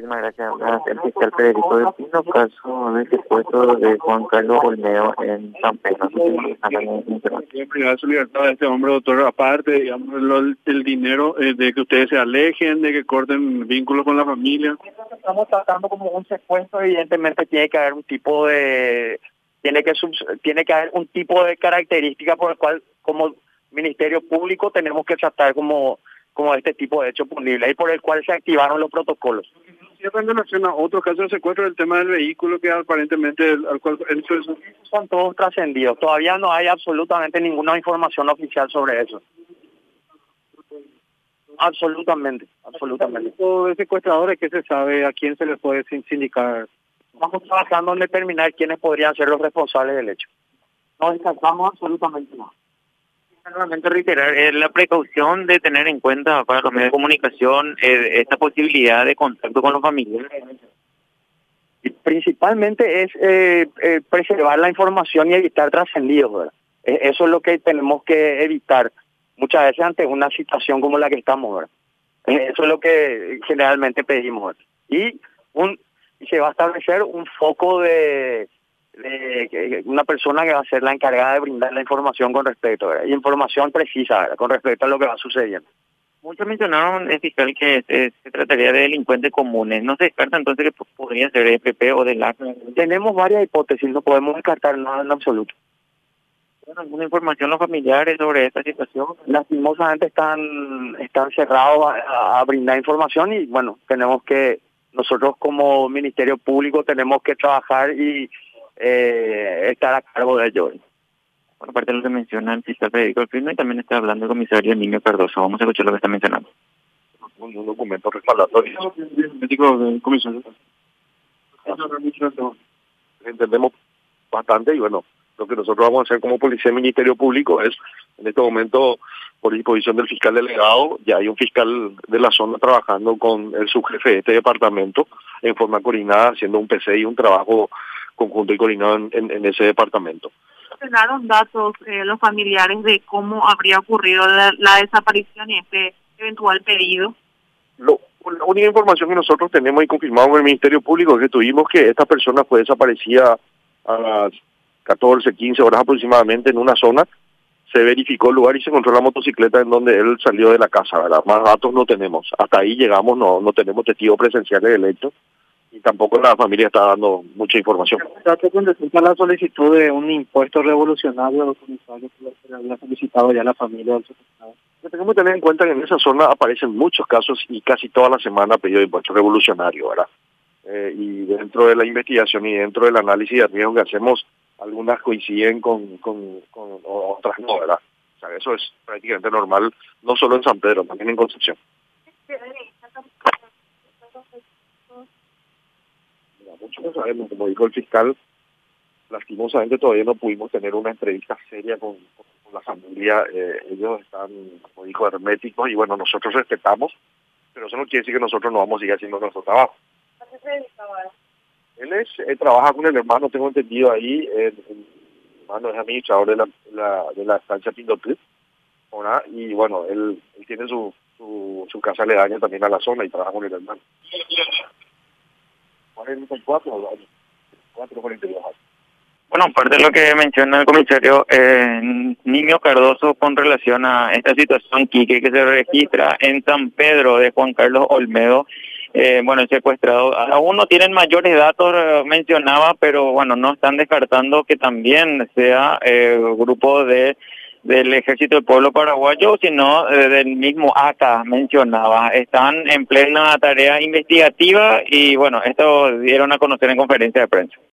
Muchísimas gracias. El fiscal Federico de Pino, caso de secuestro de Juan Carlos Olmedo en San Pedro. En primer su libertad de este hombre, doctor, aparte, digamos, lo- el dinero eh, de que ustedes se alejen, de que corten vínculos con la familia. estamos tratando como un secuestro, evidentemente tiene que haber un tipo de tiene que subs- tiene que haber un tipo de característica por el cual como Ministerio Público tenemos que tratar como como este tipo de hecho punible y por el cual se activaron los protocolos. Cierra en relación a otro caso de secuestro, el tema del vehículo que aparentemente el- al cual eso. Son todos trascendidos. Todavía no hay absolutamente ninguna información oficial sobre eso. Absolutamente, absolutamente. de secuestradores que se sabe a quién se les puede sin- sindicar. Estamos trabajando en determinar quiénes podrían ser los responsables del hecho. No descartamos absolutamente nada. Nuevamente reiterar eh, la precaución de tener en cuenta para los medios de comunicación eh, esta posibilidad de contacto con los familiares. Principalmente es eh, eh, preservar la información y evitar trascendidos, ¿verdad? Eh, Eso es lo que tenemos que evitar muchas veces ante una situación como la que estamos, ¿verdad? Eh, Eso es lo que generalmente pedimos, ¿verdad? Y un se va a establecer un foco de, de una persona que va a ser la encargada de brindar la información con respecto, ¿verdad? Y información precisa, ¿verdad? Con respecto a lo que va sucediendo. Muchos mencionaron, el fiscal, que eh, se trataría de delincuentes comunes. ¿No se descarta entonces que podría ser EPP o del ACA? Tenemos varias hipótesis, no podemos descartar nada en absoluto. ¿Alguna información los familiares sobre esta situación? lastimosamente están están cerrados a, a brindar información y bueno tenemos que nosotros como ministerio público tenemos que trabajar y eh, estar a cargo de ello Por parte de lo que menciona el fiscal Federico Alfino y también está hablando el comisario Niño Cardoso. Vamos a escuchar lo que está mencionando. un, un documento respaldatorio. Comisario. Entendemos bastante y bueno, lo que nosotros vamos a hacer como Policía y Ministerio Público es, en este momento, por disposición del fiscal delegado, ya hay un fiscal de la zona trabajando con el subjefe de este departamento en forma coordinada, haciendo un PC y un trabajo conjunto y coordinado en, en- en ese departamento. daron datos eh, los familiares de cómo habría ocurrido la, la desaparición y este eventual pedido. Lo, la única información que nosotros tenemos y confirmamos en el Ministerio Público es que tuvimos que esta persona fue desaparecida a las 14, 15 horas aproximadamente en una zona. Se verificó el lugar y se encontró la motocicleta en donde él salió de la casa, ¿verdad? Más datos no tenemos. Hasta ahí llegamos, no, no tenemos testigos presenciales del hecho y tampoco la familia está dando mucha información. Con respecto a la solicitud de un impuesto revolucionario a los comisarios que le había solicitado ya la familia del secuestrado. Pero tenemos que tener en cuenta que en esa zona aparecen muchos casos y casi toda la semana pedido de impuesto revolucionario, ¿verdad? Eh, y dentro de la investigación y dentro del análisis de riesgo que hacemos, algunas coinciden con, con, con otras no, ¿verdad? O sea, eso es prácticamente normal, no solo en San Pedro, también en Concepción. No sabemos, como dijo el fiscal, lastimosamente todavía no pudimos tener una entrevista seria con, la familia. eh, ellos están, como dijo, herméticos y bueno, nosotros respetamos, pero eso no quiere decir que nosotros no vamos a seguir haciendo nuestro trabajo. Él es, él trabaja con el hermano, tengo entendido ahí, el, el hermano es administrador de la, de la estancia ¿verdad? y bueno, él, él tiene su, su, su casa aledaña también a la zona y trabaja con el hermano. 44 años, 4, 42 años. Bueno, aparte de lo que menciona el comisario eh, Niño Cardoso con relación a esta situación, Quique, que se registra en San Pedro de Juan Carlos Olmedo, eh, bueno, secuestrado, aún no tienen mayores datos, eh, mencionaba, pero bueno, no están descartando que también sea eh, grupo de del Ejército del Pueblo Paraguayo, sino eh, del mismo ACA, mencionaba. Están en plena tarea investigativa y bueno, esto dieron a conocer en conferencia de prensa.